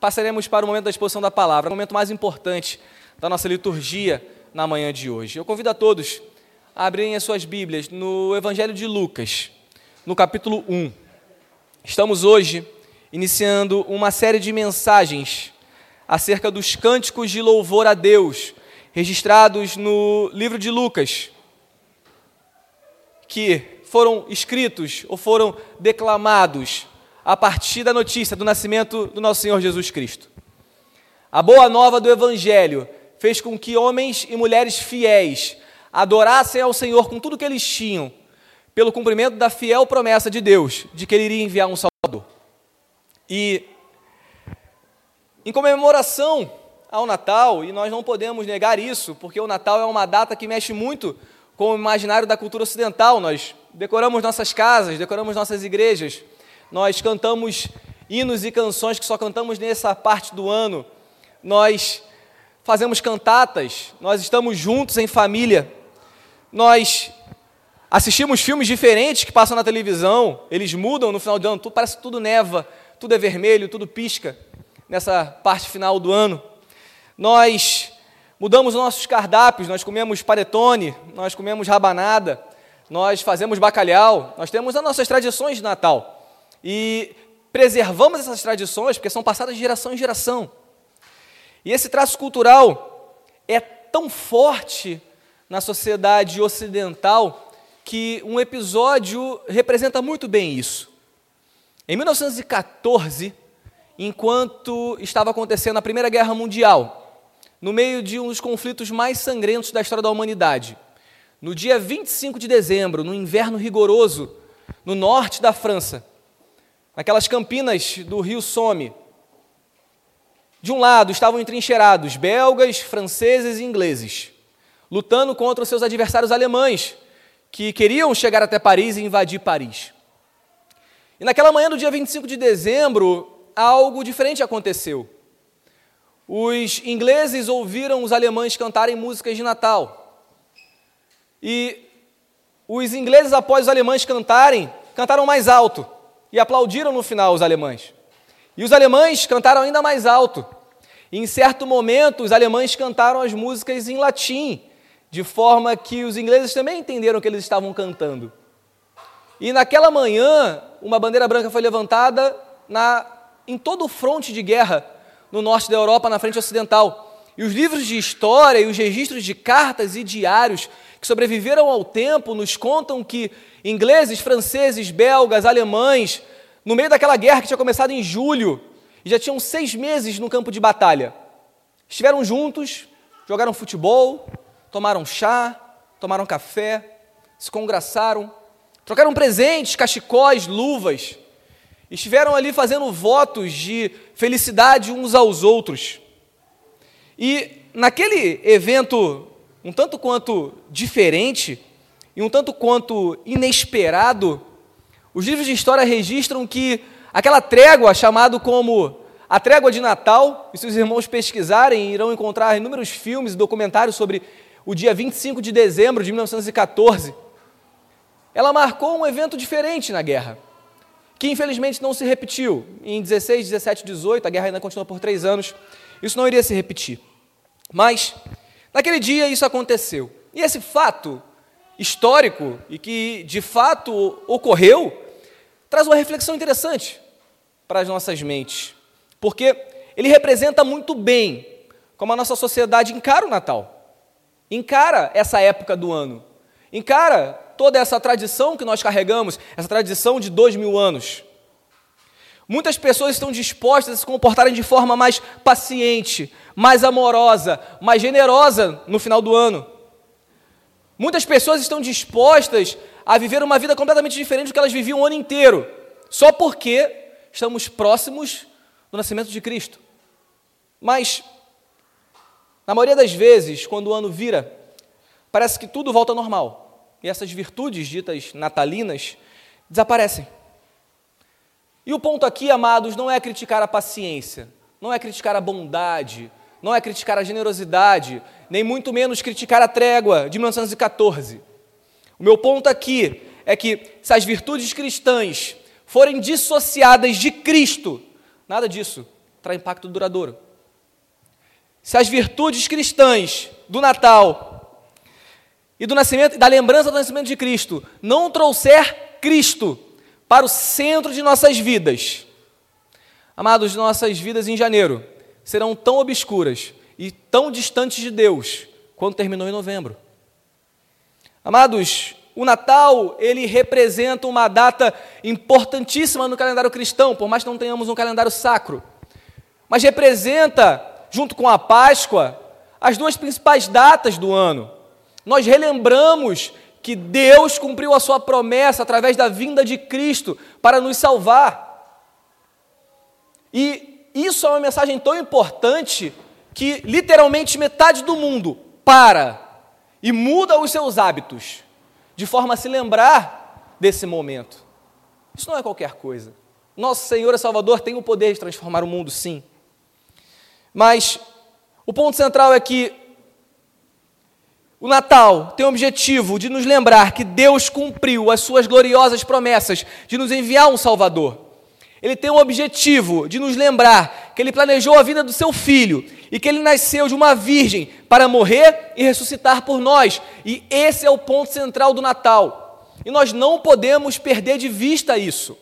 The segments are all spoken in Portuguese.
passaremos para o momento da exposição da palavra, o momento mais importante da nossa liturgia na manhã de hoje. Eu convido a todos a abrirem as suas Bíblias no Evangelho de Lucas, no capítulo 1. Estamos hoje iniciando uma série de mensagens acerca dos cânticos de louvor a Deus, registrados no livro de Lucas, que foram escritos ou foram declamados a partir da notícia do nascimento do nosso Senhor Jesus Cristo. A boa nova do Evangelho fez com que homens e mulheres fiéis adorassem ao Senhor com tudo que eles tinham, pelo cumprimento da fiel promessa de Deus de que Ele iria enviar um Salvador. E, em comemoração ao Natal, e nós não podemos negar isso, porque o Natal é uma data que mexe muito com o imaginário da cultura ocidental. Nós decoramos nossas casas, decoramos nossas igrejas nós cantamos hinos e canções que só cantamos nessa parte do ano, nós fazemos cantatas, nós estamos juntos em família, nós assistimos filmes diferentes que passam na televisão, eles mudam no final do ano, tudo, parece que tudo neva, tudo é vermelho, tudo pisca nessa parte final do ano. Nós mudamos os nossos cardápios, nós comemos paretone, nós comemos rabanada, nós fazemos bacalhau, nós temos as nossas tradições de Natal e preservamos essas tradições porque são passadas de geração em geração. E esse traço cultural é tão forte na sociedade ocidental que um episódio representa muito bem isso. Em 1914, enquanto estava acontecendo a Primeira Guerra Mundial, no meio de um dos conflitos mais sangrentos da história da humanidade, no dia 25 de dezembro, no inverno rigoroso, no norte da França, naquelas campinas do rio Somme. De um lado estavam entrincheirados belgas, franceses e ingleses, lutando contra os seus adversários alemães, que queriam chegar até Paris e invadir Paris. E naquela manhã do dia 25 de dezembro, algo diferente aconteceu. Os ingleses ouviram os alemães cantarem músicas de Natal. E os ingleses, após os alemães cantarem, cantaram mais alto e aplaudiram no final os alemães. E os alemães cantaram ainda mais alto. E em certo momento, os alemães cantaram as músicas em latim, de forma que os ingleses também entenderam que eles estavam cantando. E naquela manhã, uma bandeira branca foi levantada na, em todo o fronte de guerra no norte da Europa, na frente ocidental. E os livros de história e os registros de cartas e diários que sobreviveram ao tempo nos contam que ingleses, franceses, belgas, alemães, no meio daquela guerra que tinha começado em julho, e já tinham seis meses no campo de batalha, estiveram juntos, jogaram futebol, tomaram chá, tomaram café, se congraçaram, trocaram presentes, cachecóis, luvas, estiveram ali fazendo votos de felicidade uns aos outros. E naquele evento um tanto quanto diferente e um tanto quanto inesperado, os livros de história registram que aquela trégua, chamado como a trégua de Natal, e se os irmãos pesquisarem, irão encontrar inúmeros filmes e documentários sobre o dia 25 de dezembro de 1914, ela marcou um evento diferente na guerra, que infelizmente não se repetiu. Em 16, 17, 18, a guerra ainda continuou por três anos, isso não iria se repetir. Mas Naquele dia isso aconteceu. E esse fato histórico e que de fato ocorreu traz uma reflexão interessante para as nossas mentes, porque ele representa muito bem como a nossa sociedade encara o Natal, encara essa época do ano, encara toda essa tradição que nós carregamos, essa tradição de dois mil anos. Muitas pessoas estão dispostas a se comportarem de forma mais paciente, mais amorosa, mais generosa no final do ano. Muitas pessoas estão dispostas a viver uma vida completamente diferente do que elas viviam o ano inteiro, só porque estamos próximos do nascimento de Cristo. Mas, na maioria das vezes, quando o ano vira, parece que tudo volta ao normal e essas virtudes ditas natalinas desaparecem. E o ponto aqui, amados, não é criticar a paciência, não é criticar a bondade, não é criticar a generosidade, nem muito menos criticar a trégua de 1914. O meu ponto aqui é que se as virtudes cristãs forem dissociadas de Cristo, nada disso traz impacto duradouro. Se as virtudes cristãs do Natal e do nascimento, da lembrança do nascimento de Cristo não trouxer Cristo para o centro de nossas vidas, amados, nossas vidas em janeiro serão tão obscuras e tão distantes de Deus quanto terminou em novembro. Amados, o Natal, ele representa uma data importantíssima no calendário cristão, por mais que não tenhamos um calendário sacro. Mas representa, junto com a Páscoa, as duas principais datas do ano. Nós relembramos que Deus cumpriu a sua promessa através da vinda de Cristo para nos salvar. E isso é uma mensagem tão importante que literalmente metade do mundo para e muda os seus hábitos, de forma a se lembrar desse momento. Isso não é qualquer coisa. Nosso Senhor e Salvador tem o poder de transformar o mundo, sim. Mas o ponto central é que o Natal tem o objetivo de nos lembrar que Deus cumpriu as suas gloriosas promessas de nos enviar um Salvador. Ele tem o objetivo de nos lembrar que ele planejou a vida do seu filho e que ele nasceu de uma virgem para morrer e ressuscitar por nós. E esse é o ponto central do Natal. E nós não podemos perder de vista isso.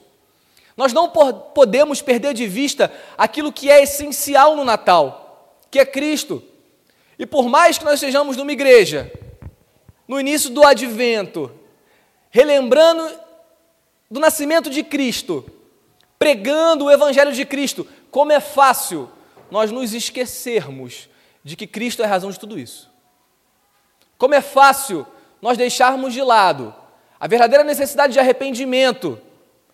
Nós não podemos perder de vista aquilo que é essencial no Natal, que é Cristo. E por mais que nós estejamos numa igreja, no início do advento, relembrando do nascimento de Cristo, pregando o Evangelho de Cristo, como é fácil nós nos esquecermos de que Cristo é a razão de tudo isso. Como é fácil nós deixarmos de lado a verdadeira necessidade de arrependimento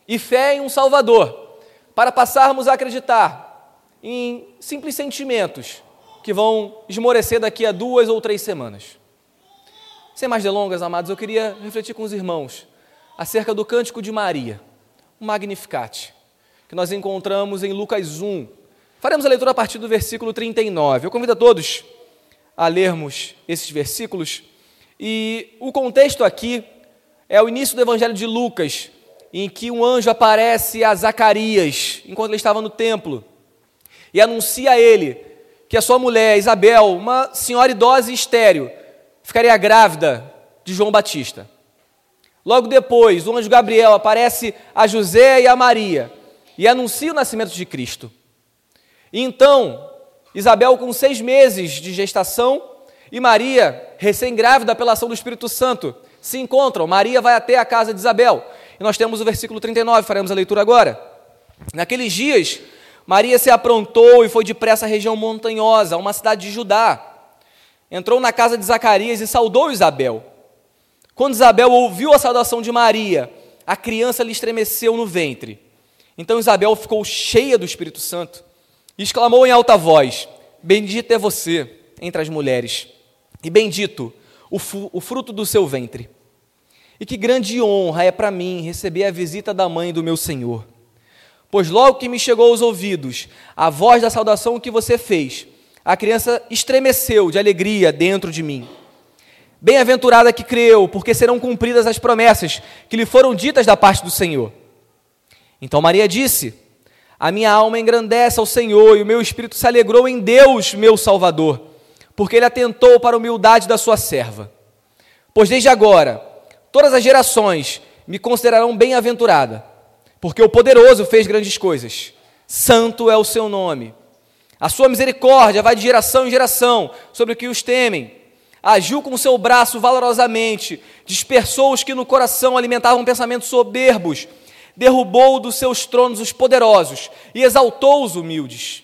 e fé em um Salvador, para passarmos a acreditar em simples sentimentos que vão esmorecer daqui a duas ou três semanas. Sem mais delongas, amados, eu queria refletir com os irmãos acerca do cântico de Maria, o Magnificat que nós encontramos em Lucas 1. Faremos a leitura a partir do versículo 39. Eu convido a todos a lermos esses versículos. E o contexto aqui é o início do Evangelho de Lucas, em que um anjo aparece a Zacarias, enquanto ele estava no templo, e anuncia a ele que a sua mulher, Isabel, uma senhora idosa e estéril, ficaria grávida de João Batista. Logo depois, o anjo Gabriel aparece a José e a Maria e anuncia o nascimento de Cristo. E então, Isabel, com seis meses de gestação, e Maria, recém-grávida pela ação do Espírito Santo, se encontram. Maria vai até a casa de Isabel. E nós temos o versículo 39, faremos a leitura agora. Naqueles dias, Maria se aprontou e foi depressa à região montanhosa, uma cidade de Judá. Entrou na casa de Zacarias e saudou Isabel. Quando Isabel ouviu a saudação de Maria, a criança lhe estremeceu no ventre. Então Isabel ficou cheia do Espírito Santo e exclamou em alta voz: Bendita é você entre as mulheres, e bendito o, o fruto do seu ventre. E que grande honra é para mim receber a visita da mãe do meu Senhor. Pois logo que me chegou aos ouvidos a voz da saudação que você fez, a criança estremeceu de alegria dentro de mim. Bem-aventurada que creu, porque serão cumpridas as promessas que lhe foram ditas da parte do Senhor. Então Maria disse: A minha alma engrandece ao Senhor e o meu espírito se alegrou em Deus, meu Salvador, porque ele atentou para a humildade da sua serva. Pois desde agora, todas as gerações me considerarão bem-aventurada, porque o poderoso fez grandes coisas. Santo é o seu nome. A sua misericórdia vai de geração em geração sobre o que os temem. Agiu com o seu braço valorosamente, dispersou os que no coração alimentavam pensamentos soberbos derrubou dos seus tronos os poderosos e exaltou os humildes.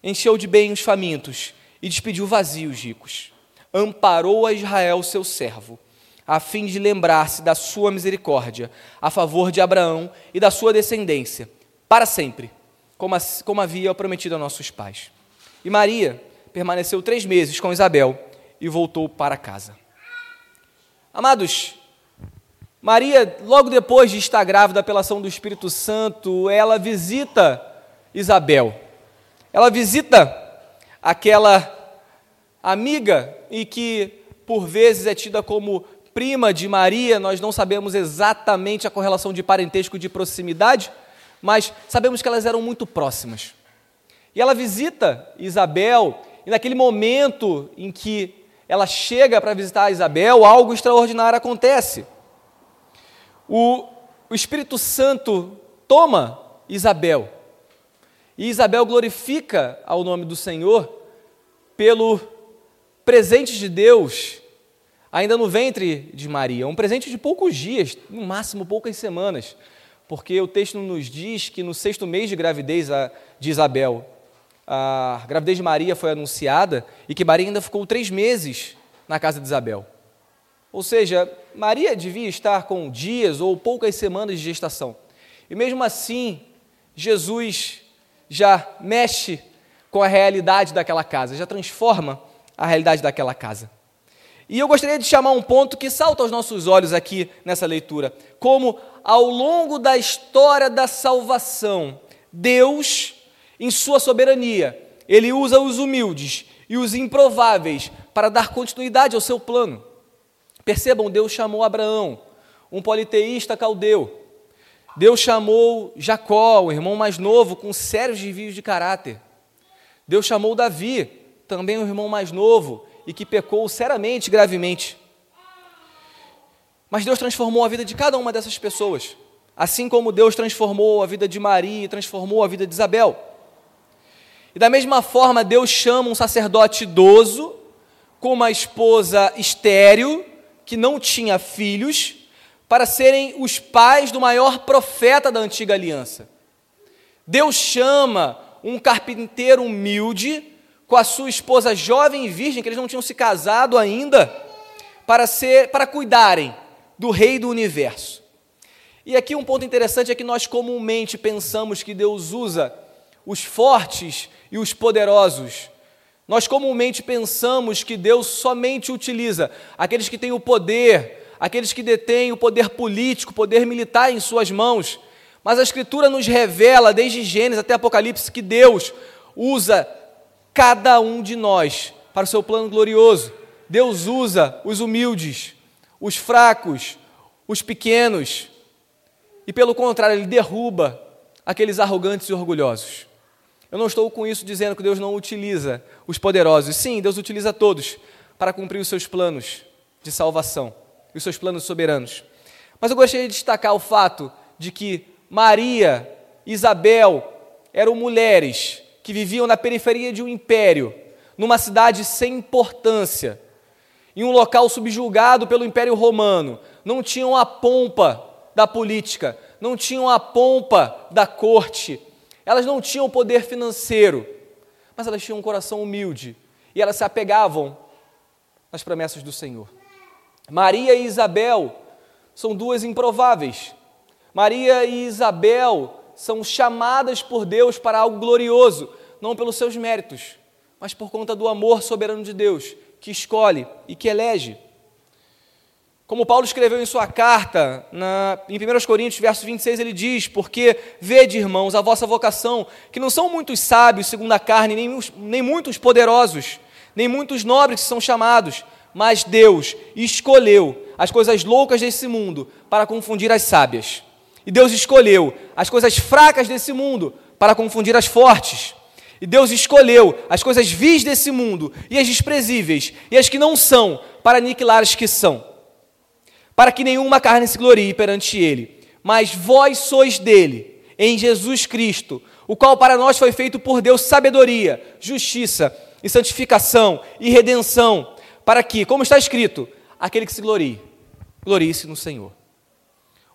Encheu de bem os famintos e despediu vazios ricos. Amparou a Israel, seu servo, a fim de lembrar-se da sua misericórdia a favor de Abraão e da sua descendência, para sempre, como, como havia prometido a nossos pais. E Maria permaneceu três meses com Isabel e voltou para casa. Amados, Maria, logo depois de estar grávida pela ação do Espírito Santo, ela visita Isabel. Ela visita aquela amiga e que por vezes é tida como prima de Maria, nós não sabemos exatamente a correlação de parentesco de proximidade, mas sabemos que elas eram muito próximas. E ela visita Isabel, e naquele momento em que ela chega para visitar Isabel, algo extraordinário acontece. O, o Espírito Santo toma Isabel, e Isabel glorifica ao nome do Senhor pelo presente de Deus ainda no ventre de Maria, um presente de poucos dias, no máximo poucas semanas, porque o texto nos diz que no sexto mês de gravidez de Isabel, a gravidez de Maria foi anunciada e que Maria ainda ficou três meses na casa de Isabel. Ou seja, Maria devia estar com dias ou poucas semanas de gestação. E mesmo assim, Jesus já mexe com a realidade daquela casa, já transforma a realidade daquela casa. E eu gostaria de chamar um ponto que salta aos nossos olhos aqui nessa leitura, como ao longo da história da salvação, Deus em sua soberania, ele usa os humildes e os improváveis para dar continuidade ao seu plano. Percebam, Deus chamou Abraão, um politeísta caldeu. Deus chamou Jacó, o irmão mais novo, com sérios desvios de caráter. Deus chamou Davi, também um irmão mais novo, e que pecou seriamente, gravemente. Mas Deus transformou a vida de cada uma dessas pessoas, assim como Deus transformou a vida de Maria e transformou a vida de Isabel. E da mesma forma, Deus chama um sacerdote idoso, com uma esposa estéril, que não tinha filhos, para serem os pais do maior profeta da antiga aliança. Deus chama um carpinteiro humilde, com a sua esposa jovem e virgem, que eles não tinham se casado ainda, para, ser, para cuidarem do rei do universo. E aqui um ponto interessante é que nós comumente pensamos que Deus usa os fortes e os poderosos. Nós comumente pensamos que Deus somente utiliza aqueles que têm o poder, aqueles que detêm o poder político, o poder militar em suas mãos. Mas a Escritura nos revela, desde Gênesis até Apocalipse, que Deus usa cada um de nós para o seu plano glorioso. Deus usa os humildes, os fracos, os pequenos, e pelo contrário, Ele derruba aqueles arrogantes e orgulhosos. Eu não estou com isso dizendo que Deus não utiliza os poderosos. Sim, Deus utiliza todos para cumprir os seus planos de salvação, os seus planos soberanos. Mas eu gostaria de destacar o fato de que Maria, Isabel eram mulheres que viviam na periferia de um império, numa cidade sem importância, em um local subjugado pelo Império Romano, não tinham a pompa da política, não tinham a pompa da corte, elas não tinham poder financeiro, mas elas tinham um coração humilde e elas se apegavam às promessas do Senhor. Maria e Isabel são duas improváveis. Maria e Isabel são chamadas por Deus para algo glorioso, não pelos seus méritos, mas por conta do amor soberano de Deus, que escolhe e que elege. Como Paulo escreveu em sua carta, na, em 1 Coríntios, verso 26, ele diz: Porque vede, irmãos, a vossa vocação, que não são muitos sábios segundo a carne, nem, nem muitos poderosos, nem muitos nobres que são chamados, mas Deus escolheu as coisas loucas desse mundo para confundir as sábias. E Deus escolheu as coisas fracas desse mundo para confundir as fortes. E Deus escolheu as coisas vis desse mundo e as desprezíveis e as que não são para aniquilar as que são para que nenhuma carne se glorie perante ele. Mas vós sois dele, em Jesus Cristo, o qual para nós foi feito por Deus sabedoria, justiça e santificação e redenção, para que, como está escrito, aquele que se glorie, glorie-se no Senhor.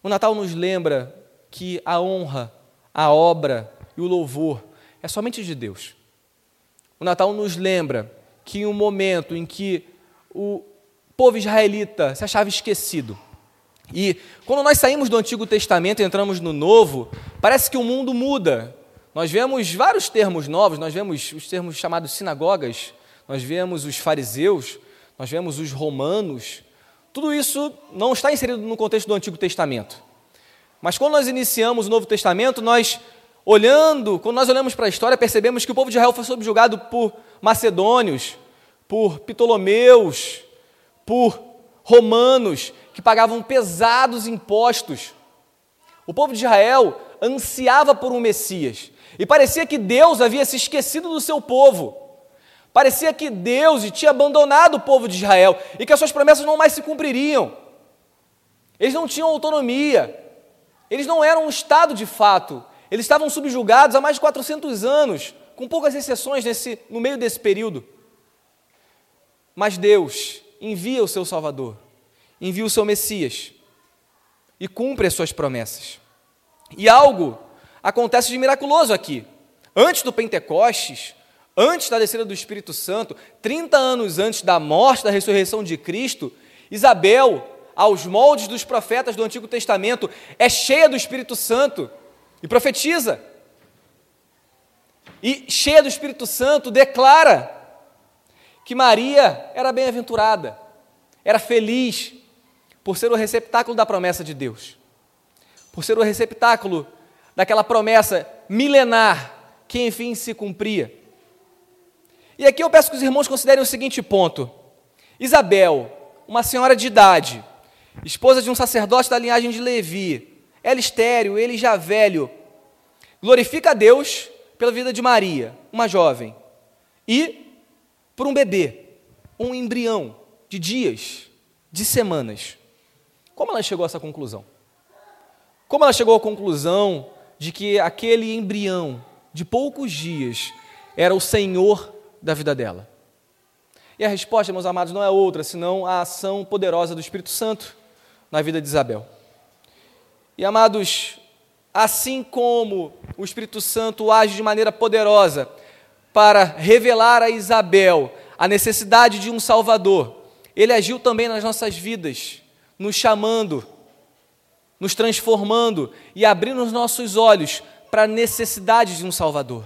O Natal nos lembra que a honra, a obra e o louvor é somente de Deus. O Natal nos lembra que em um momento em que o povo israelita se achava esquecido. E quando nós saímos do Antigo Testamento e entramos no Novo, parece que o mundo muda. Nós vemos vários termos novos, nós vemos os termos chamados sinagogas, nós vemos os fariseus, nós vemos os romanos. Tudo isso não está inserido no contexto do Antigo Testamento. Mas quando nós iniciamos o Novo Testamento, nós olhando, quando nós olhamos para a história, percebemos que o povo de Israel foi subjugado por macedônios, por ptolomeus, por romanos que pagavam pesados impostos. O povo de Israel ansiava por um Messias. E parecia que Deus havia se esquecido do seu povo. Parecia que Deus tinha abandonado o povo de Israel e que as suas promessas não mais se cumpririam. Eles não tinham autonomia, eles não eram um Estado de fato, eles estavam subjugados há mais de 400 anos, com poucas exceções nesse, no meio desse período. Mas Deus envia o seu Salvador, envia o seu Messias e cumpre as suas promessas. E algo acontece de miraculoso aqui. Antes do Pentecostes, antes da descida do Espírito Santo, 30 anos antes da morte, da ressurreição de Cristo, Isabel, aos moldes dos profetas do Antigo Testamento, é cheia do Espírito Santo e profetiza. E cheia do Espírito Santo, declara que Maria era bem-aventurada, era feliz por ser o receptáculo da promessa de Deus, por ser o receptáculo daquela promessa milenar que enfim se cumpria. E aqui eu peço que os irmãos considerem o seguinte ponto: Isabel, uma senhora de idade, esposa de um sacerdote da linhagem de Levi, ela estéreo, ele já velho, glorifica a Deus pela vida de Maria, uma jovem, e por um bebê, um embrião de dias, de semanas. Como ela chegou a essa conclusão? Como ela chegou à conclusão de que aquele embrião de poucos dias era o Senhor da vida dela? E a resposta, meus amados, não é outra senão a ação poderosa do Espírito Santo na vida de Isabel. E amados, assim como o Espírito Santo age de maneira poderosa para revelar a Isabel a necessidade de um Salvador, ele agiu também nas nossas vidas, nos chamando nos transformando e abrindo os nossos olhos para a necessidade de um Salvador.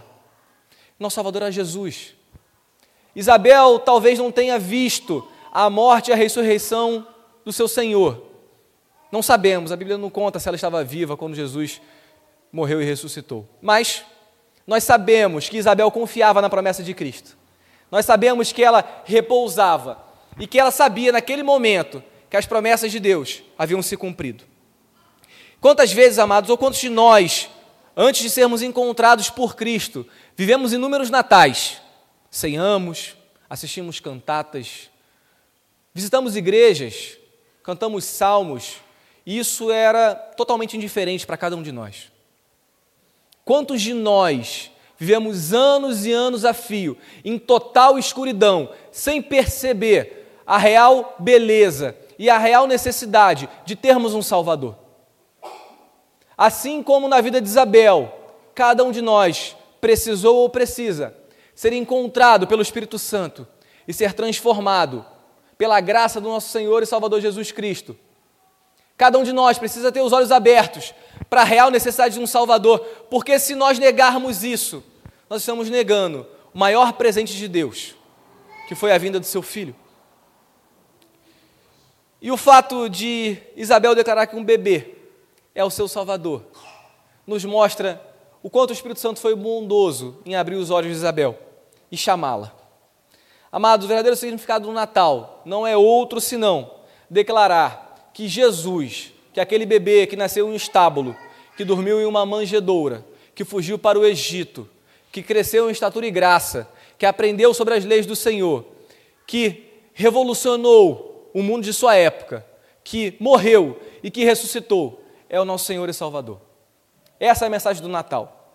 Nosso Salvador é Jesus. Isabel talvez não tenha visto a morte e a ressurreição do seu Senhor. Não sabemos, a Bíblia não conta se ela estava viva quando Jesus morreu e ressuscitou. Mas nós sabemos que Isabel confiava na promessa de Cristo. Nós sabemos que ela repousava e que ela sabia naquele momento que as promessas de Deus haviam se cumprido. Quantas vezes, amados, ou quantos de nós, antes de sermos encontrados por Cristo, vivemos inúmeros natais, ceiamos, assistimos cantatas, visitamos igrejas, cantamos salmos, e isso era totalmente indiferente para cada um de nós. Quantos de nós vivemos anos e anos a fio, em total escuridão, sem perceber a real beleza e a real necessidade de termos um Salvador? Assim como na vida de Isabel, cada um de nós precisou ou precisa ser encontrado pelo Espírito Santo e ser transformado pela graça do nosso Senhor e Salvador Jesus Cristo. Cada um de nós precisa ter os olhos abertos para a real necessidade de um Salvador, porque se nós negarmos isso, nós estamos negando o maior presente de Deus, que foi a vinda do seu filho. E o fato de Isabel declarar que um bebê é o seu Salvador. Nos mostra o quanto o Espírito Santo foi bondoso em abrir os olhos de Isabel e chamá-la. Amados, o verdadeiro significado do Natal não é outro senão declarar que Jesus, que aquele bebê que nasceu em um estábulo, que dormiu em uma manjedoura, que fugiu para o Egito, que cresceu em estatura e graça, que aprendeu sobre as leis do Senhor, que revolucionou o mundo de sua época, que morreu e que ressuscitou, é o nosso Senhor e Salvador. Essa é a mensagem do Natal.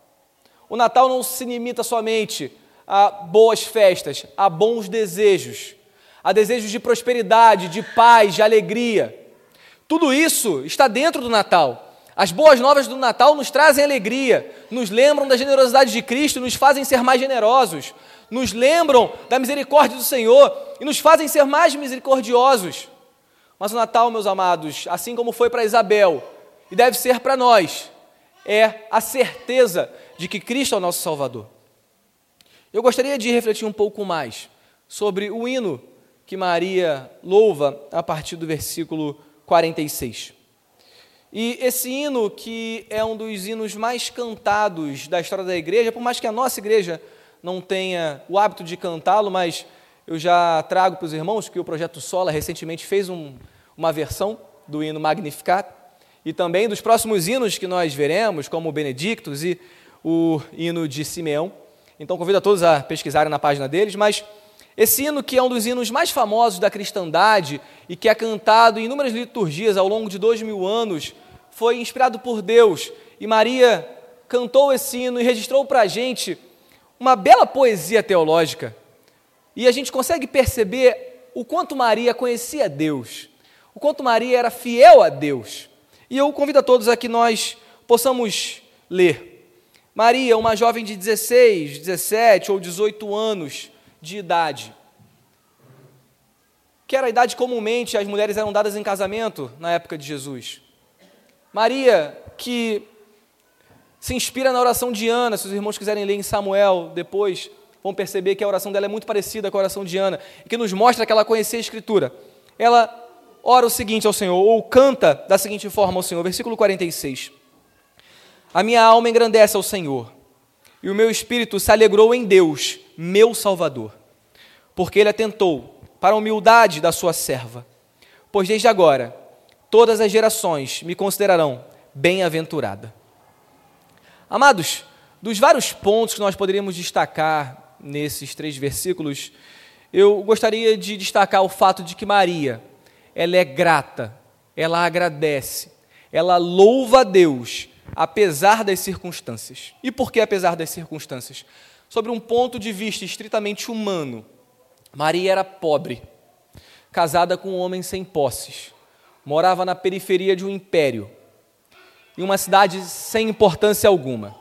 O Natal não se limita somente a boas festas, a bons desejos, a desejos de prosperidade, de paz, de alegria. Tudo isso está dentro do Natal. As boas novas do Natal nos trazem alegria, nos lembram da generosidade de Cristo, nos fazem ser mais generosos, nos lembram da misericórdia do Senhor e nos fazem ser mais misericordiosos. Mas o Natal, meus amados, assim como foi para Isabel, e deve ser para nós é a certeza de que Cristo é o nosso Salvador. Eu gostaria de refletir um pouco mais sobre o hino que Maria louva a partir do versículo 46. E esse hino, que é um dos hinos mais cantados da história da igreja, por mais que a nossa igreja não tenha o hábito de cantá-lo, mas eu já trago para os irmãos que o Projeto Sola recentemente fez um, uma versão do hino Magnificat e também dos próximos hinos que nós veremos, como o Benedictus e o hino de Simeão. Então convido a todos a pesquisarem na página deles, mas esse hino que é um dos hinos mais famosos da cristandade e que é cantado em inúmeras liturgias ao longo de dois mil anos, foi inspirado por Deus e Maria cantou esse hino e registrou para a gente uma bela poesia teológica. E a gente consegue perceber o quanto Maria conhecia Deus, o quanto Maria era fiel a Deus. E eu convido a todos a que nós possamos ler. Maria, uma jovem de 16, 17 ou 18 anos de idade, que era a idade comumente as mulheres eram dadas em casamento na época de Jesus. Maria, que se inspira na oração de Ana, se os irmãos quiserem ler em Samuel depois, vão perceber que a oração dela é muito parecida com a oração de Ana, e que nos mostra que ela conhecia a Escritura. Ela ora o seguinte ao Senhor, ou canta da seguinte forma ao Senhor, versículo 46. A minha alma engrandece ao Senhor, e o meu espírito se alegrou em Deus, meu Salvador, porque ele atentou para a humildade da sua serva. Pois desde agora todas as gerações me considerarão bem-aventurada. Amados, dos vários pontos que nós poderíamos destacar nesses três versículos, eu gostaria de destacar o fato de que Maria, ela é grata, ela agradece, ela louva a Deus, apesar das circunstâncias. E por que apesar das circunstâncias? Sobre um ponto de vista estritamente humano, Maria era pobre, casada com um homem sem posses, morava na periferia de um império, em uma cidade sem importância alguma.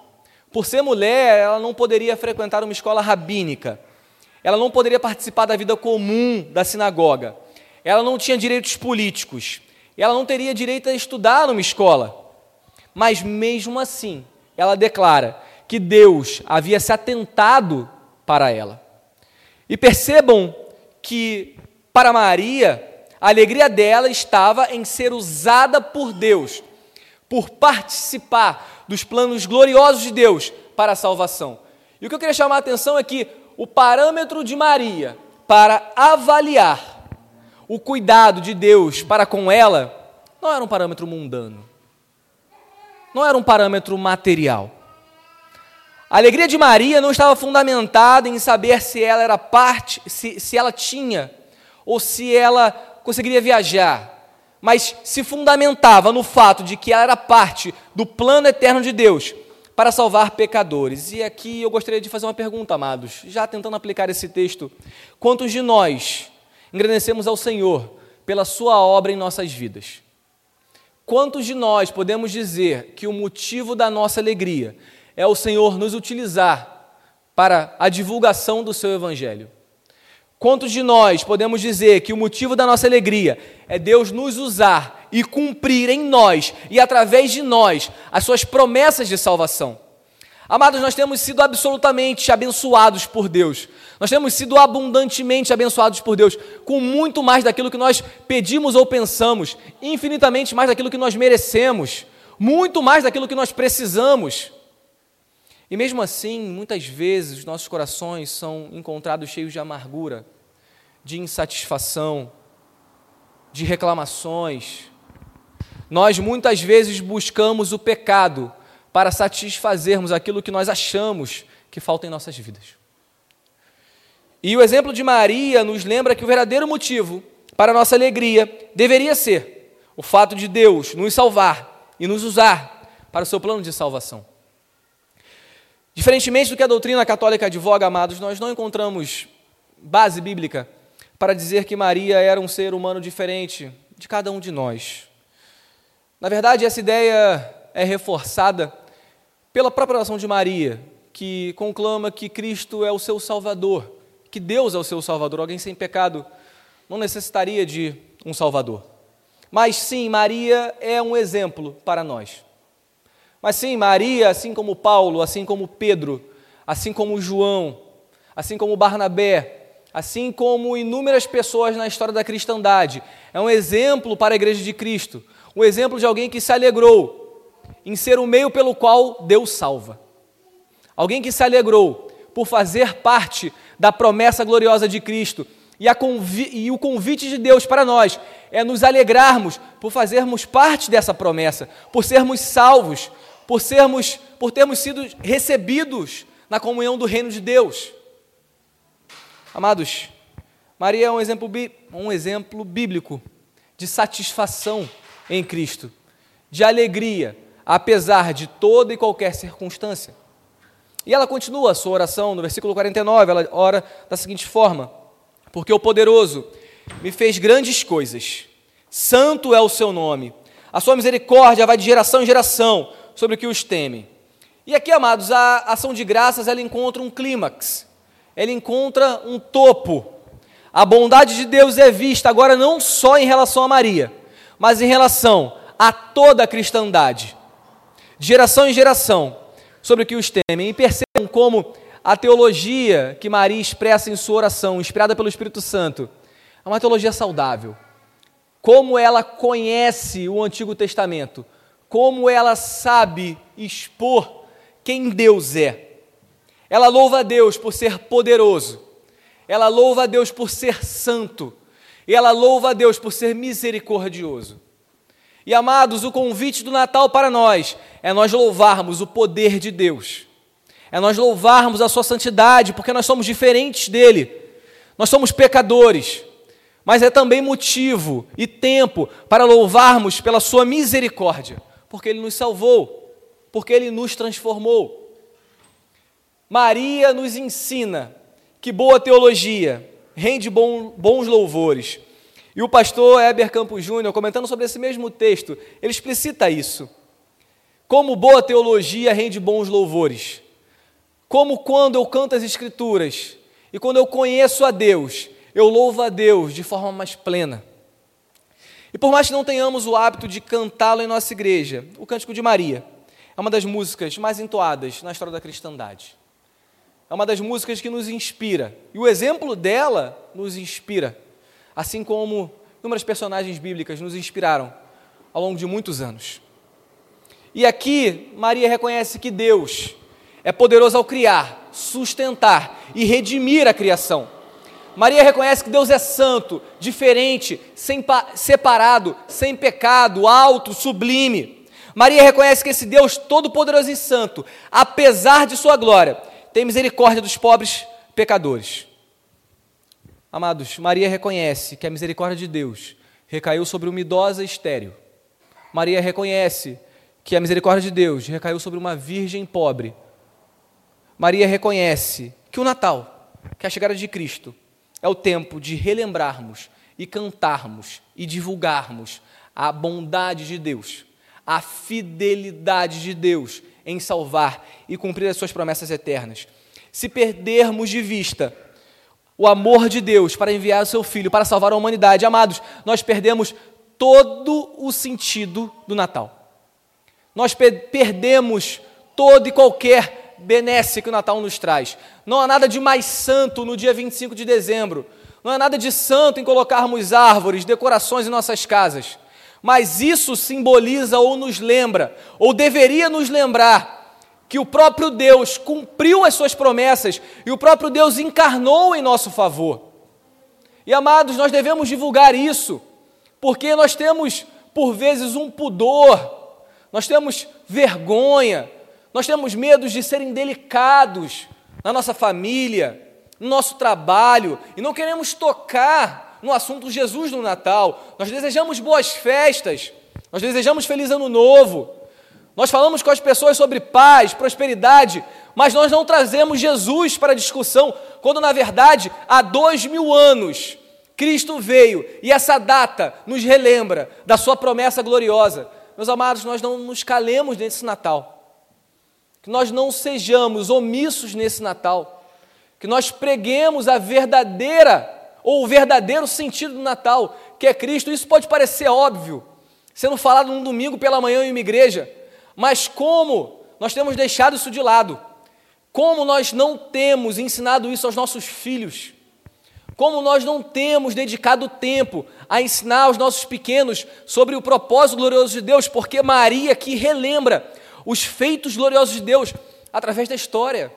Por ser mulher, ela não poderia frequentar uma escola rabínica, ela não poderia participar da vida comum da sinagoga, ela não tinha direitos políticos, ela não teria direito a estudar numa escola. Mas mesmo assim, ela declara que Deus havia se atentado para ela. E percebam que para Maria, a alegria dela estava em ser usada por Deus, por participar dos planos gloriosos de Deus para a salvação. E o que eu queria chamar a atenção é que o parâmetro de Maria para avaliar o cuidado de Deus para com ela não era um parâmetro mundano, não era um parâmetro material. A alegria de Maria não estava fundamentada em saber se ela era parte, se, se ela tinha ou se ela conseguiria viajar, mas se fundamentava no fato de que ela era parte do plano eterno de Deus para salvar pecadores. E aqui eu gostaria de fazer uma pergunta, amados, já tentando aplicar esse texto. Quantos de nós engrandecemos ao Senhor pela Sua obra em nossas vidas. Quantos de nós podemos dizer que o motivo da nossa alegria é o Senhor nos utilizar para a divulgação do Seu Evangelho? Quantos de nós podemos dizer que o motivo da nossa alegria é Deus nos usar e cumprir em nós e através de nós as Suas promessas de salvação? Amados, nós temos sido absolutamente abençoados por Deus. Nós temos sido abundantemente abençoados por Deus, com muito mais daquilo que nós pedimos ou pensamos, infinitamente mais daquilo que nós merecemos, muito mais daquilo que nós precisamos. E mesmo assim, muitas vezes os nossos corações são encontrados cheios de amargura, de insatisfação, de reclamações. Nós muitas vezes buscamos o pecado para satisfazermos aquilo que nós achamos que falta em nossas vidas. E o exemplo de Maria nos lembra que o verdadeiro motivo para a nossa alegria deveria ser o fato de Deus nos salvar e nos usar para o seu plano de salvação. Diferentemente do que a doutrina católica advoga, amados, nós não encontramos base bíblica para dizer que Maria era um ser humano diferente de cada um de nós. Na verdade, essa ideia é reforçada pela própria oração de Maria, que conclama que Cristo é o seu Salvador, que Deus é o seu Salvador. Alguém sem pecado não necessitaria de um Salvador. Mas sim, Maria é um exemplo para nós. Mas sim, Maria, assim como Paulo, assim como Pedro, assim como João, assim como Barnabé, assim como inúmeras pessoas na história da cristandade, é um exemplo para a igreja de Cristo, um exemplo de alguém que se alegrou em ser o meio pelo qual Deus salva. Alguém que se alegrou por fazer parte da promessa gloriosa de Cristo. E, e, o convite de Deus para nós é nos alegrarmos por fazermos parte dessa promessa, por sermos salvos, por sermos, por termos sido recebidos na comunhão do reino de Deus. Amados, Maria é um exemplo, um exemplo bíblico de satisfação em Cristo, de alegria, apesar de toda e qualquer circunstância. E ela continua a sua oração no versículo 49, ela ora da seguinte forma: Porque o poderoso me fez grandes coisas, santo é o seu nome, a sua misericórdia vai de geração em geração sobre o que os temem. E aqui, amados, a ação de graças ela encontra um clímax, ela encontra um topo. A bondade de Deus é vista agora não só em relação a Maria, mas em relação a toda a cristandade, geração em geração, sobre o que os temem. E percebam como a teologia que Maria expressa em sua oração, inspirada pelo Espírito Santo, é uma teologia saudável. Como ela conhece o Antigo Testamento, como ela sabe expor quem Deus é. Ela louva a Deus por ser poderoso, ela louva a Deus por ser santo, e ela louva a Deus por ser misericordioso. E amados, o convite do Natal para nós é nós louvarmos o poder de Deus, é nós louvarmos a Sua santidade, porque nós somos diferentes dele, nós somos pecadores, mas é também motivo e tempo para louvarmos pela Sua misericórdia porque Ele nos salvou, porque Ele nos transformou. Maria nos ensina que boa teologia rende bons louvores. E o pastor Heber Campos Júnior, comentando sobre esse mesmo texto, ele explicita isso. Como boa teologia rende bons louvores. Como quando eu canto as Escrituras e quando eu conheço a Deus, eu louvo a Deus de forma mais plena. E por mais que não tenhamos o hábito de cantá-lo em nossa igreja, o Cântico de Maria é uma das músicas mais entoadas na história da cristandade. É uma das músicas que nos inspira. E o exemplo dela nos inspira, assim como inúmeras personagens bíblicas nos inspiraram ao longo de muitos anos. E aqui, Maria reconhece que Deus é poderoso ao criar, sustentar e redimir a criação Maria reconhece que Deus é santo, diferente, sem, separado, sem pecado, alto, sublime. Maria reconhece que esse Deus todo-poderoso e santo, apesar de sua glória, tem misericórdia dos pobres pecadores. Amados, Maria reconhece que a misericórdia de Deus recaiu sobre uma idosa estéril. Maria reconhece que a misericórdia de Deus recaiu sobre uma virgem pobre. Maria reconhece que o Natal, que a chegada de Cristo, é o tempo de relembrarmos e cantarmos e divulgarmos a bondade de Deus, a fidelidade de Deus em salvar e cumprir as suas promessas eternas. Se perdermos de vista o amor de Deus para enviar o seu Filho para salvar a humanidade, amados, nós perdemos todo o sentido do Natal. Nós perdemos todo e qualquer benesse que o Natal nos traz. Não há nada de mais santo no dia 25 de dezembro. Não há nada de santo em colocarmos árvores, decorações em nossas casas. Mas isso simboliza ou nos lembra, ou deveria nos lembrar, que o próprio Deus cumpriu as suas promessas e o próprio Deus encarnou em nosso favor. E amados, nós devemos divulgar isso, porque nós temos, por vezes, um pudor, nós temos vergonha, nós temos medo de serem delicados na nossa família, no nosso trabalho, e não queremos tocar no assunto Jesus no Natal. Nós desejamos boas festas, nós desejamos feliz ano novo. Nós falamos com as pessoas sobre paz, prosperidade, mas nós não trazemos Jesus para discussão, quando na verdade há dois mil anos Cristo veio e essa data nos relembra da Sua promessa gloriosa. Meus amados, nós não nos calemos nesse Natal que nós não sejamos omissos nesse Natal, que nós preguemos a verdadeira ou o verdadeiro sentido do Natal, que é Cristo. Isso pode parecer óbvio, sendo falado num domingo pela manhã em uma igreja, mas como nós temos deixado isso de lado, como nós não temos ensinado isso aos nossos filhos, como nós não temos dedicado tempo a ensinar aos nossos pequenos sobre o propósito glorioso de Deus, porque Maria que relembra os feitos gloriosos de Deus através da história.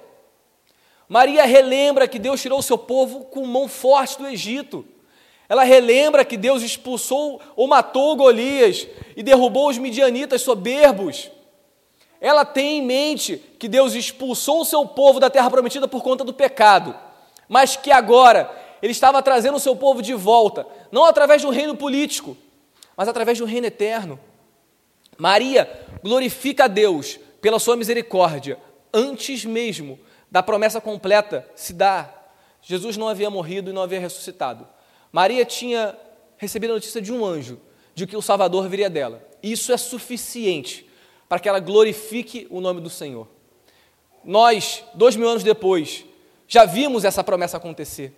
Maria relembra que Deus tirou o seu povo com mão forte do Egito. Ela relembra que Deus expulsou ou matou Golias e derrubou os midianitas soberbos. Ela tem em mente que Deus expulsou o seu povo da terra prometida por conta do pecado, mas que agora ele estava trazendo o seu povo de volta, não através de um reino político, mas através de um reino eterno. Maria glorifica a Deus pela sua misericórdia, antes mesmo da promessa completa se dar. Jesus não havia morrido e não havia ressuscitado. Maria tinha recebido a notícia de um anjo de que o Salvador viria dela. Isso é suficiente para que ela glorifique o nome do Senhor. Nós, dois mil anos depois, já vimos essa promessa acontecer.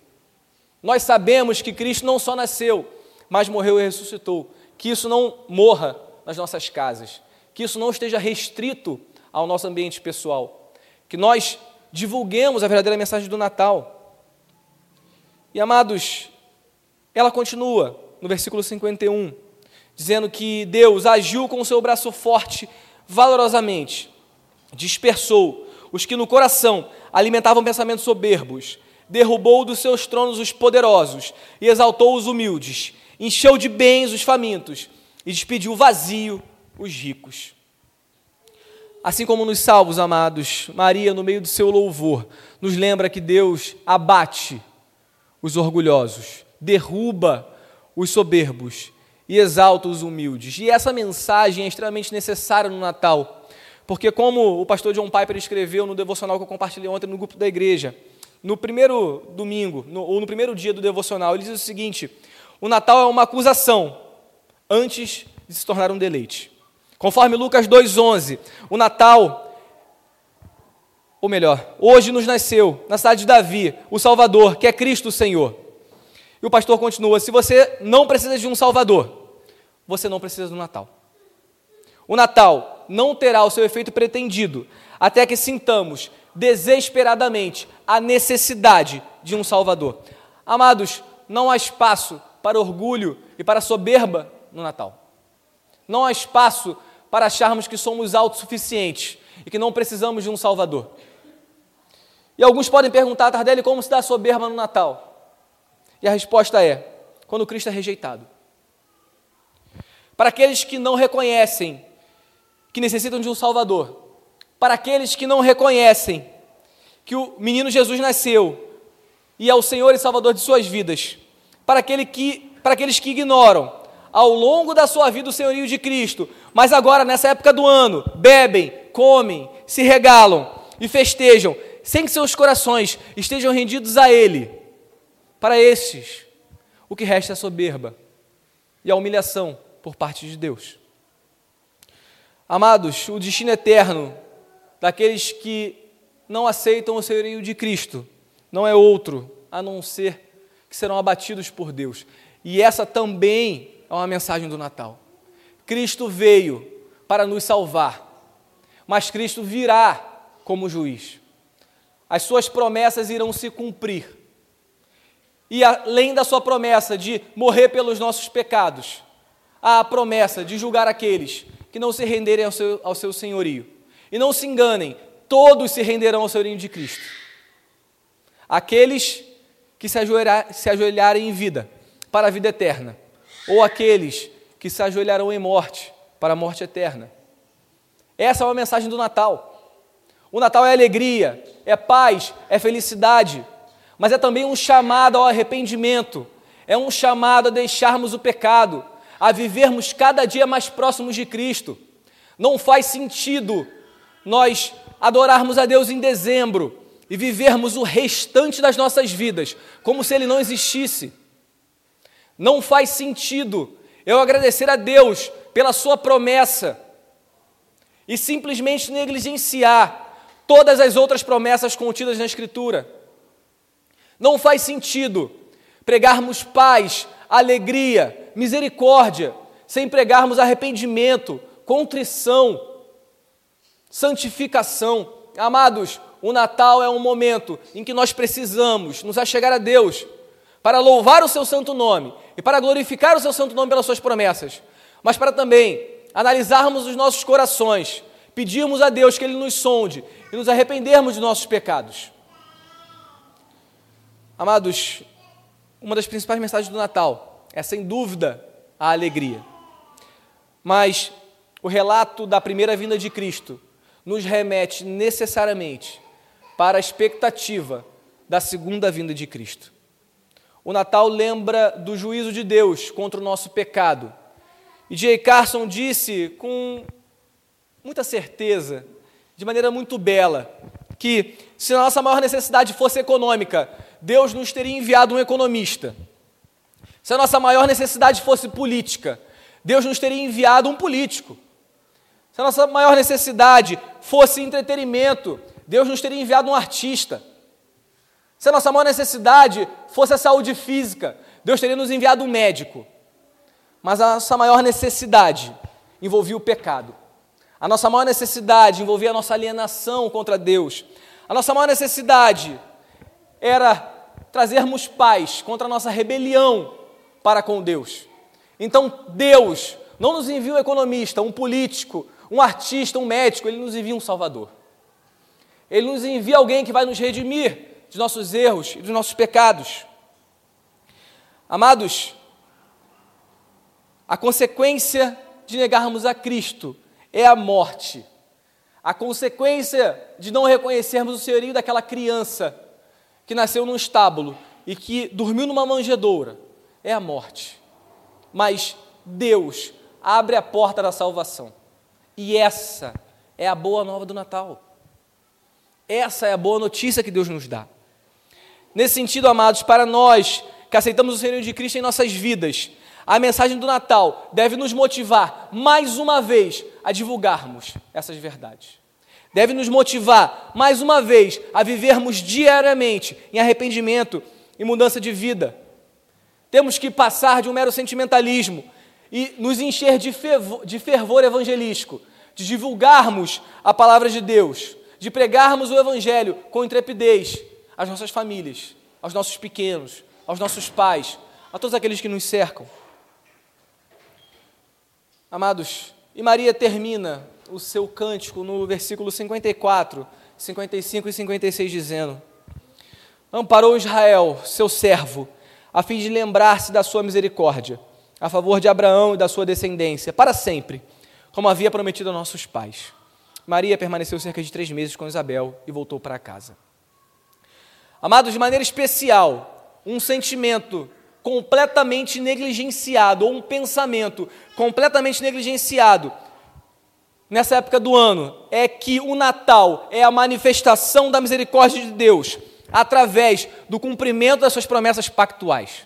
Nós sabemos que Cristo não só nasceu, mas morreu e ressuscitou. Que isso não morra nas nossas casas, que isso não esteja restrito ao nosso ambiente pessoal, que nós divulguemos a verdadeira mensagem do Natal. E amados, ela continua no versículo 51, dizendo que Deus agiu com o seu braço forte valorosamente, dispersou os que no coração alimentavam pensamentos soberbos, derrubou dos seus tronos os poderosos e exaltou os humildes, encheu de bens os famintos e despediu vazio os ricos. Assim como nos salvos, amados, Maria, no meio do seu louvor, nos lembra que Deus abate os orgulhosos, derruba os soberbos e exalta os humildes. E essa mensagem é extremamente necessária no Natal, porque, como o pastor John Piper escreveu no devocional que eu compartilhei ontem no grupo da igreja, no primeiro domingo, no, ou no primeiro dia do devocional, ele diz o seguinte: o Natal é uma acusação antes de se tornar um deleite. Conforme Lucas 2,11, o Natal, ou melhor, hoje nos nasceu, na cidade de Davi, o Salvador, que é Cristo o Senhor. E o pastor continua: se você não precisa de um Salvador, você não precisa do Natal. O Natal não terá o seu efeito pretendido até que sintamos desesperadamente a necessidade de um Salvador. Amados, não há espaço para orgulho e para soberba no Natal. Não há espaço para acharmos que somos autossuficientes e que não precisamos de um Salvador. E alguns podem perguntar, Tardelli, como se dá soberba no Natal? E a resposta é: quando Cristo é rejeitado. Para aqueles que não reconhecem que necessitam de um Salvador, para aqueles que não reconhecem que o menino Jesus nasceu e é o Senhor e Salvador de suas vidas, para, aquele que, para aqueles que ignoram ao longo da sua vida o senhorio de Cristo, mas agora, nessa época do ano, bebem, comem, se regalam e festejam, sem que seus corações estejam rendidos a Ele. Para estes, o que resta é soberba e a humilhação por parte de Deus. Amados, o destino eterno daqueles que não aceitam o senhorio de Cristo não é outro a não ser que serão abatidos por Deus. E essa também é uma mensagem do Natal. Cristo veio para nos salvar, mas Cristo virá como juiz. As suas promessas irão se cumprir. E além da sua promessa de morrer pelos nossos pecados, há a promessa de julgar aqueles que não se renderem ao seu, ao seu senhorio. E não se enganem, todos se renderão ao senhorio de Cristo. Aqueles que se, ajoelhar, se ajoelharem em vida para a vida eterna, ou aqueles que se ajoelharão em morte para a morte eterna. Essa é uma mensagem do Natal. O Natal é alegria, é paz, é felicidade mas é também um chamado ao arrependimento, é um chamado a deixarmos o pecado, a vivermos cada dia mais próximos de Cristo. Não faz sentido nós adorarmos a Deus em dezembro e vivermos o restante das nossas vidas como se Ele não existisse. Não faz sentido eu agradecer a Deus pela Sua promessa e simplesmente negligenciar todas as outras promessas contidas na Escritura. Não faz sentido pregarmos paz, alegria, misericórdia, sem pregarmos arrependimento, contrição, santificação. Amados, o Natal é um momento em que nós precisamos nos achegar a Deus para louvar o seu santo nome e para glorificar o seu santo nome pelas suas promessas, mas para também analisarmos os nossos corações, pedirmos a Deus que Ele nos sonde e nos arrependermos de nossos pecados. Amados, uma das principais mensagens do Natal é, sem dúvida, a alegria. Mas o relato da primeira vinda de Cristo nos remete necessariamente para a expectativa da segunda vinda de Cristo. O Natal lembra do juízo de Deus contra o nosso pecado. E J. Carson disse com muita certeza, de maneira muito bela, que se a nossa maior necessidade fosse econômica, Deus nos teria enviado um economista. Se a nossa maior necessidade fosse política, Deus nos teria enviado um político. Se a nossa maior necessidade fosse entretenimento, Deus nos teria enviado um artista. Se a nossa maior necessidade fosse a saúde física, Deus teria nos enviado um médico. Mas a nossa maior necessidade envolvia o pecado. A nossa maior necessidade envolvia a nossa alienação contra Deus. A nossa maior necessidade era trazermos paz contra a nossa rebelião para com Deus. Então Deus não nos envia um economista, um político, um artista, um médico, ele nos envia um Salvador. Ele nos envia alguém que vai nos redimir de nossos erros e dos nossos pecados. Amados, a consequência de negarmos a Cristo é a morte. A consequência de não reconhecermos o senhorio daquela criança que nasceu num estábulo e que dormiu numa manjedoura é a morte. Mas Deus abre a porta da salvação. E essa é a boa nova do Natal. Essa é a boa notícia que Deus nos dá. Nesse sentido, amados, para nós que aceitamos o Senhor de Cristo em nossas vidas, a mensagem do Natal deve nos motivar, mais uma vez, a divulgarmos essas verdades. Deve nos motivar, mais uma vez, a vivermos diariamente em arrependimento e mudança de vida. Temos que passar de um mero sentimentalismo e nos encher de fervor, de fervor evangelístico, de divulgarmos a palavra de Deus, de pregarmos o Evangelho com intrepidez às nossas famílias, aos nossos pequenos, aos nossos pais, a todos aqueles que nos cercam. Amados, e Maria termina o seu cântico no versículo 54, 55 e 56, dizendo: Amparou Israel, seu servo, a fim de lembrar-se da sua misericórdia, a favor de Abraão e da sua descendência, para sempre, como havia prometido a nossos pais. Maria permaneceu cerca de três meses com Isabel e voltou para casa. Amados, de maneira especial, um sentimento completamente negligenciado, ou um pensamento completamente negligenciado nessa época do ano, é que o Natal é a manifestação da misericórdia de Deus através do cumprimento das suas promessas pactuais.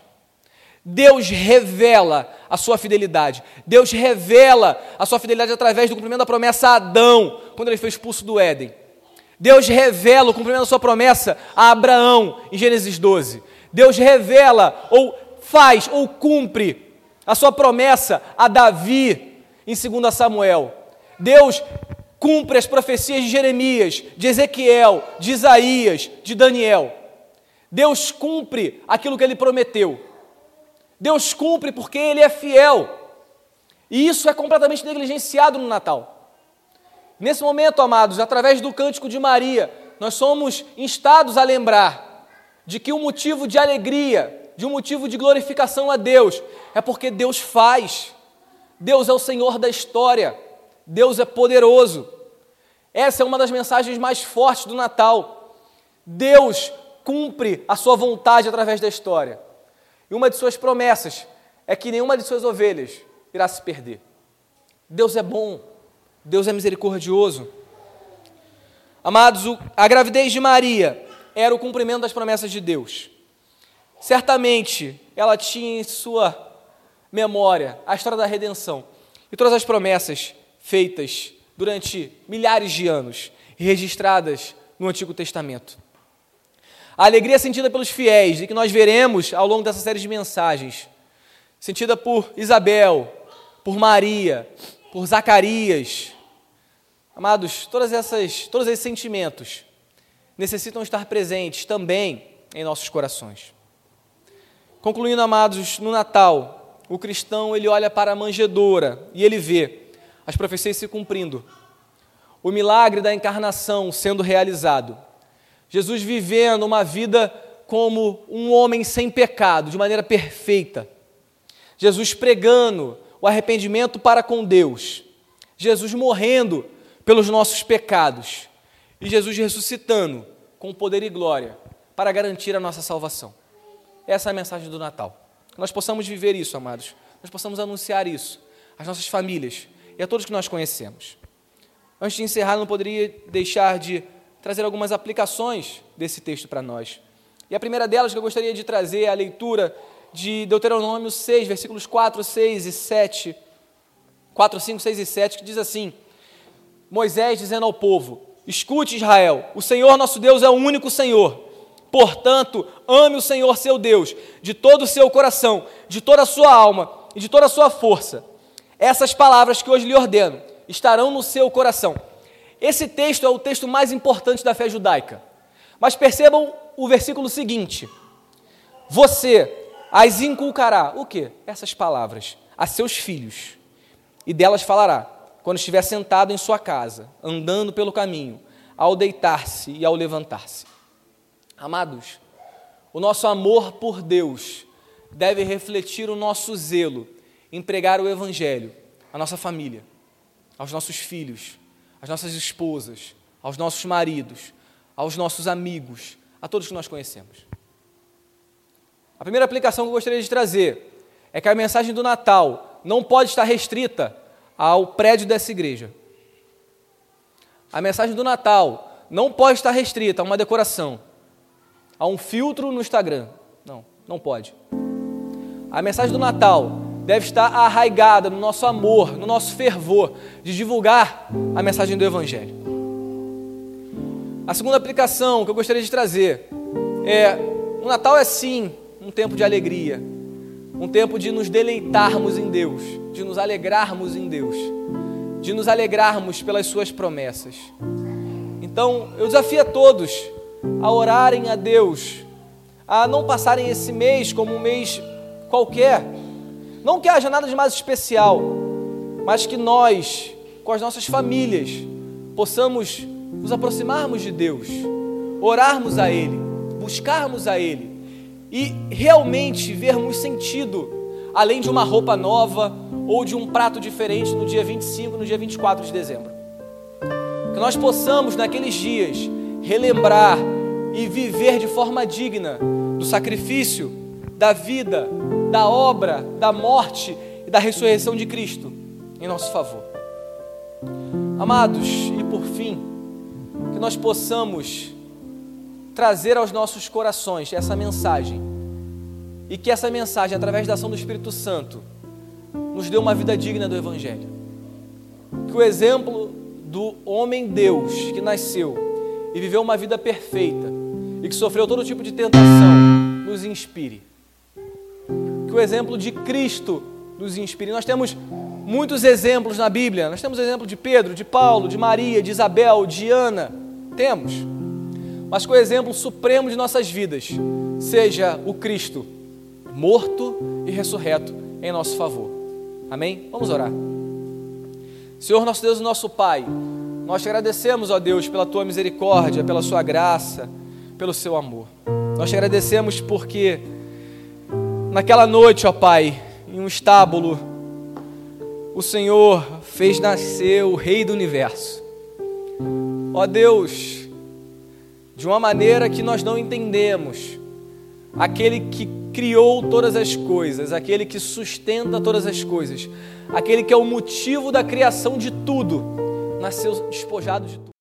Deus revela a sua fidelidade. Deus revela a sua fidelidade através do cumprimento da promessa a Adão, quando ele foi expulso do Éden. Deus revela o cumprimento da sua promessa a Abraão, em Gênesis 12. Deus revela, ou faz, ou cumpre a sua promessa a Davi, em 2 Samuel. Deus cumpre as profecias de Jeremias, de Ezequiel, de Isaías, de Daniel. Deus cumpre aquilo que ele prometeu. Deus cumpre porque ele é fiel. E isso é completamente negligenciado no Natal. Nesse momento, amados, através do cântico de Maria, nós somos instados a lembrar de que o um motivo de alegria, de um motivo de glorificação a Deus, é porque Deus faz. Deus é o Senhor da história. Deus é poderoso. Essa é uma das mensagens mais fortes do Natal. Deus cumpre a sua vontade através da história. E uma de suas promessas é que nenhuma de suas ovelhas irá se perder. Deus é bom, Deus é misericordioso. Amados, a gravidez de Maria era o cumprimento das promessas de Deus. Certamente ela tinha em sua memória a história da redenção e todas as promessas feitas durante milhares de anos e registradas no Antigo Testamento. A alegria sentida pelos fiéis e que nós veremos ao longo dessa série de mensagens, sentida por Isabel, por Maria, por Zacarias. Amados, todas essas, todos esses sentimentos necessitam estar presentes também em nossos corações. Concluindo, amados, no Natal, o cristão ele olha para a manjedoura e ele vê as profecias se cumprindo, o milagre da encarnação sendo realizado, Jesus vivendo uma vida como um homem sem pecado, de maneira perfeita, Jesus pregando o arrependimento para com Deus, Jesus morrendo pelos nossos pecados e Jesus ressuscitando com poder e glória para garantir a nossa salvação. Essa é a mensagem do Natal. Que nós possamos viver isso, amados. Nós possamos anunciar isso às nossas famílias e a todos que nós conhecemos. Antes de encerrar, não poderia deixar de trazer algumas aplicações desse texto para nós. E a primeira delas que eu gostaria de trazer é a leitura de Deuteronômio 6, versículos 4, 6 e 7. 4, 5, 6 e 7, que diz assim: Moisés dizendo ao povo: Escute, Israel, o Senhor nosso Deus é o único Senhor. Portanto, ame o Senhor seu Deus de todo o seu coração, de toda a sua alma e de toda a sua força. Essas palavras que hoje lhe ordeno estarão no seu coração. Esse texto é o texto mais importante da fé judaica. Mas percebam o versículo seguinte: Você as inculcará, o que? Essas palavras, a seus filhos, e delas falará, quando estiver sentado em sua casa, andando pelo caminho, ao deitar-se e ao levantar-se. Amados, o nosso amor por Deus deve refletir o nosso zelo em pregar o Evangelho à nossa família, aos nossos filhos, às nossas esposas, aos nossos maridos, aos nossos amigos, a todos que nós conhecemos. A primeira aplicação que eu gostaria de trazer é que a mensagem do Natal não pode estar restrita ao prédio dessa igreja. A mensagem do Natal não pode estar restrita a uma decoração, a um filtro no Instagram. Não, não pode. A mensagem do Natal deve estar arraigada no nosso amor, no nosso fervor de divulgar a mensagem do Evangelho. A segunda aplicação que eu gostaria de trazer é: o Natal é sim um tempo de alegria, um tempo de nos deleitarmos em Deus, de nos alegrarmos em Deus, de nos alegrarmos pelas Suas promessas. Então, eu desafio a todos a orarem a Deus, a não passarem esse mês como um mês qualquer, não que haja nada de mais especial, mas que nós, com as nossas famílias, possamos nos aproximarmos de Deus, orarmos a Ele, buscarmos a Ele e realmente vermos sentido, além de uma roupa nova ou de um prato diferente no dia 25, no dia 24 de dezembro. Que nós possamos, naqueles dias, relembrar e viver de forma digna do sacrifício, da vida, da obra, da morte e da ressurreição de Cristo em nosso favor. Amados, e por fim, que nós possamos trazer aos nossos corações essa mensagem e que essa mensagem, através da ação do Espírito Santo, nos dê uma vida digna do Evangelho. Que o exemplo do homem Deus que nasceu e viveu uma vida perfeita e que sofreu todo tipo de tentação nos inspire. Que o exemplo de Cristo nos inspire. Nós temos muitos exemplos na Bíblia. Nós temos exemplo de Pedro, de Paulo, de Maria, de Isabel, de Ana. Temos mas que o exemplo supremo de nossas vidas seja o Cristo, morto e ressurreto em nosso favor. Amém? Vamos orar. Senhor, nosso Deus e nosso Pai, nós te agradecemos, ó Deus, pela tua misericórdia, pela sua graça, pelo seu amor. Nós te agradecemos porque naquela noite, ó Pai, em um estábulo, o Senhor fez nascer o Rei do universo. Ó Deus, de uma maneira que nós não entendemos. Aquele que criou todas as coisas, aquele que sustenta todas as coisas, aquele que é o motivo da criação de tudo, nasceu despojado de tudo.